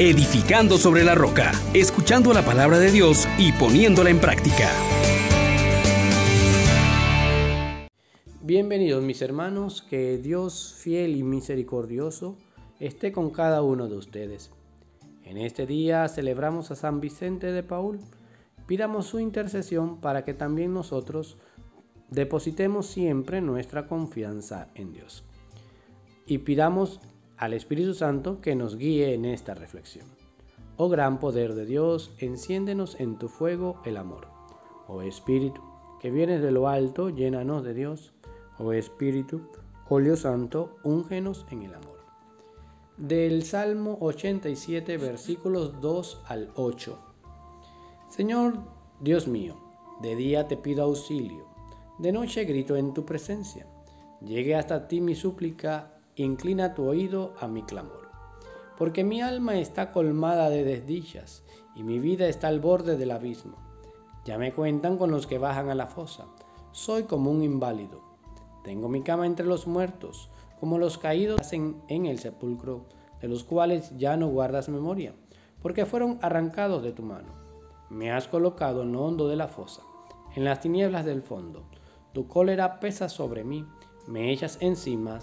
edificando sobre la roca, escuchando la palabra de Dios y poniéndola en práctica. Bienvenidos mis hermanos, que Dios fiel y misericordioso esté con cada uno de ustedes. En este día celebramos a San Vicente de Paul. Pidamos su intercesión para que también nosotros depositemos siempre nuestra confianza en Dios. Y pidamos al Espíritu Santo que nos guíe en esta reflexión. Oh gran poder de Dios, enciéndenos en tu fuego el amor. Oh Espíritu, que vienes de lo alto, llénanos de Dios. Oh Espíritu, óleo santo, úngenos en el amor. Del Salmo 87, versículos 2 al 8. Señor Dios mío, de día te pido auxilio, de noche grito en tu presencia. Llegue hasta ti mi súplica, inclina tu oído a mi clamor. Porque mi alma está colmada de desdichas y mi vida está al borde del abismo. Ya me cuentan con los que bajan a la fosa. Soy como un inválido. Tengo mi cama entre los muertos, como los caídos en, el sepulcro, de los cuales ya no guardas memoria, porque fueron arrancados de tu mano. Me has colocado en lo hondo de la fosa, en las tinieblas del fondo. Tu cólera pesa sobre mí, me echas encima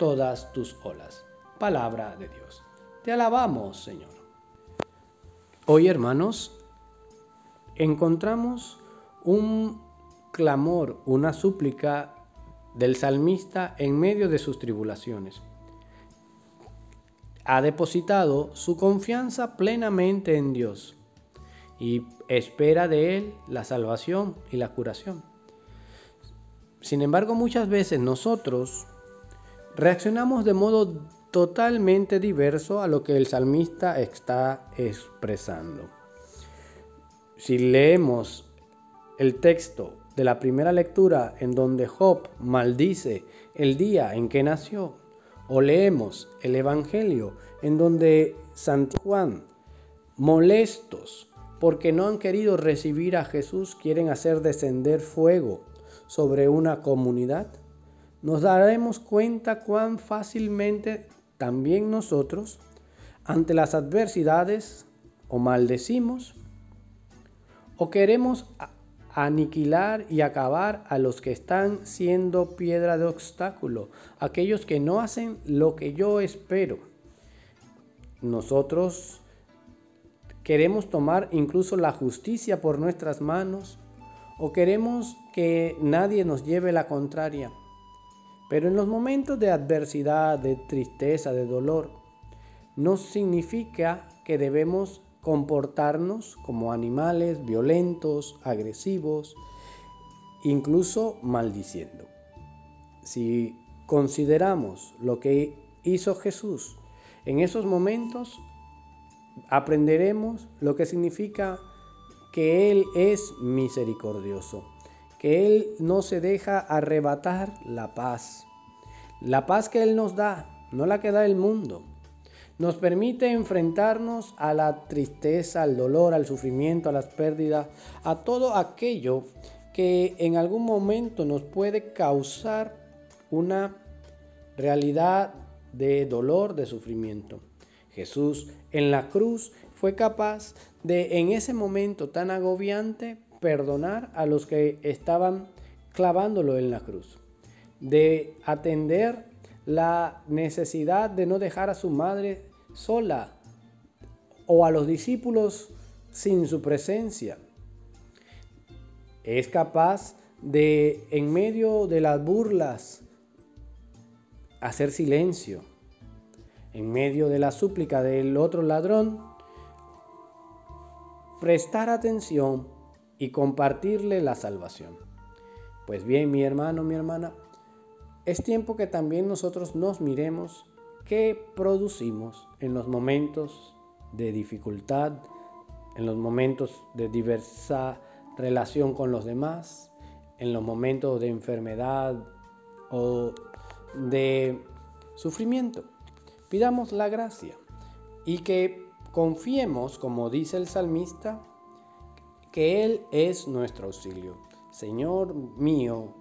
todas tus olas. Palabra de Dios. Te alabamos, Señor. Hoy, hermanos, encontramos un clamor, una súplica del salmista en medio de sus tribulaciones. Ha depositado su confianza plenamente en Dios y espera de Él la salvación y la curación. Sin embargo, muchas veces nosotros reaccionamos de modo totalmente diverso a lo que el salmista está expresando. Si leemos el texto de la primera lectura en donde Job maldice el día en que nació, o leemos el Evangelio en donde San Juan, molestos porque no han querido recibir a Jesús, quieren hacer descender fuego sobre una comunidad, nos daremos cuenta cuán fácilmente también nosotros, ante las adversidades, o maldecimos, o queremos aniquilar y acabar a los que están siendo piedra de obstáculo, aquellos que no hacen lo que yo espero. Nosotros queremos tomar incluso la justicia por nuestras manos o queremos que nadie nos lleve la contraria. Pero en los momentos de adversidad, de tristeza, de dolor, no significa que debemos comportarnos como animales violentos, agresivos, incluso maldiciendo. Si consideramos lo que hizo Jesús en esos momentos, aprenderemos lo que significa que Él es misericordioso, que Él no se deja arrebatar la paz. La paz que Él nos da, no la que da el mundo nos permite enfrentarnos a la tristeza, al dolor, al sufrimiento, a las pérdidas, a todo aquello que en algún momento nos puede causar una realidad de dolor, de sufrimiento. Jesús en la cruz fue capaz de en ese momento tan agobiante perdonar a los que estaban clavándolo en la cruz, de atender la necesidad de no dejar a su madre sola o a los discípulos sin su presencia. Es capaz de, en medio de las burlas, hacer silencio. En medio de la súplica del otro ladrón, prestar atención y compartirle la salvación. Pues bien, mi hermano, mi hermana, es tiempo que también nosotros nos miremos qué producimos en los momentos de dificultad, en los momentos de diversa relación con los demás, en los momentos de enfermedad o de sufrimiento. Pidamos la gracia y que confiemos, como dice el salmista, que Él es nuestro auxilio. Señor mío,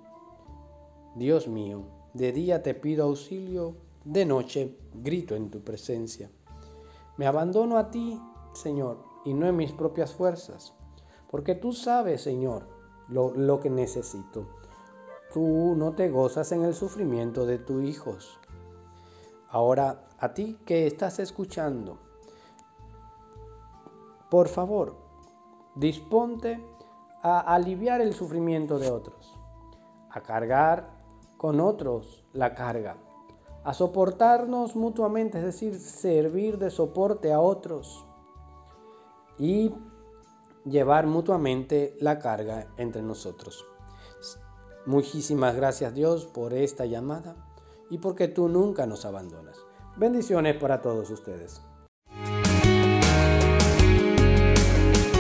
Dios mío, de día te pido auxilio de noche grito en tu presencia. Me abandono a ti, Señor, y no en mis propias fuerzas, porque tú sabes, Señor, lo, lo que necesito. Tú no te gozas en el sufrimiento de tus hijos. Ahora, a ti que estás escuchando, por favor, disponte a aliviar el sufrimiento de otros, a cargar con otros la carga, a soportarnos mutuamente, es decir, servir de soporte a otros y llevar mutuamente la carga entre nosotros. Muchísimas gracias Dios por esta llamada y porque tú nunca nos abandonas. Bendiciones para todos ustedes.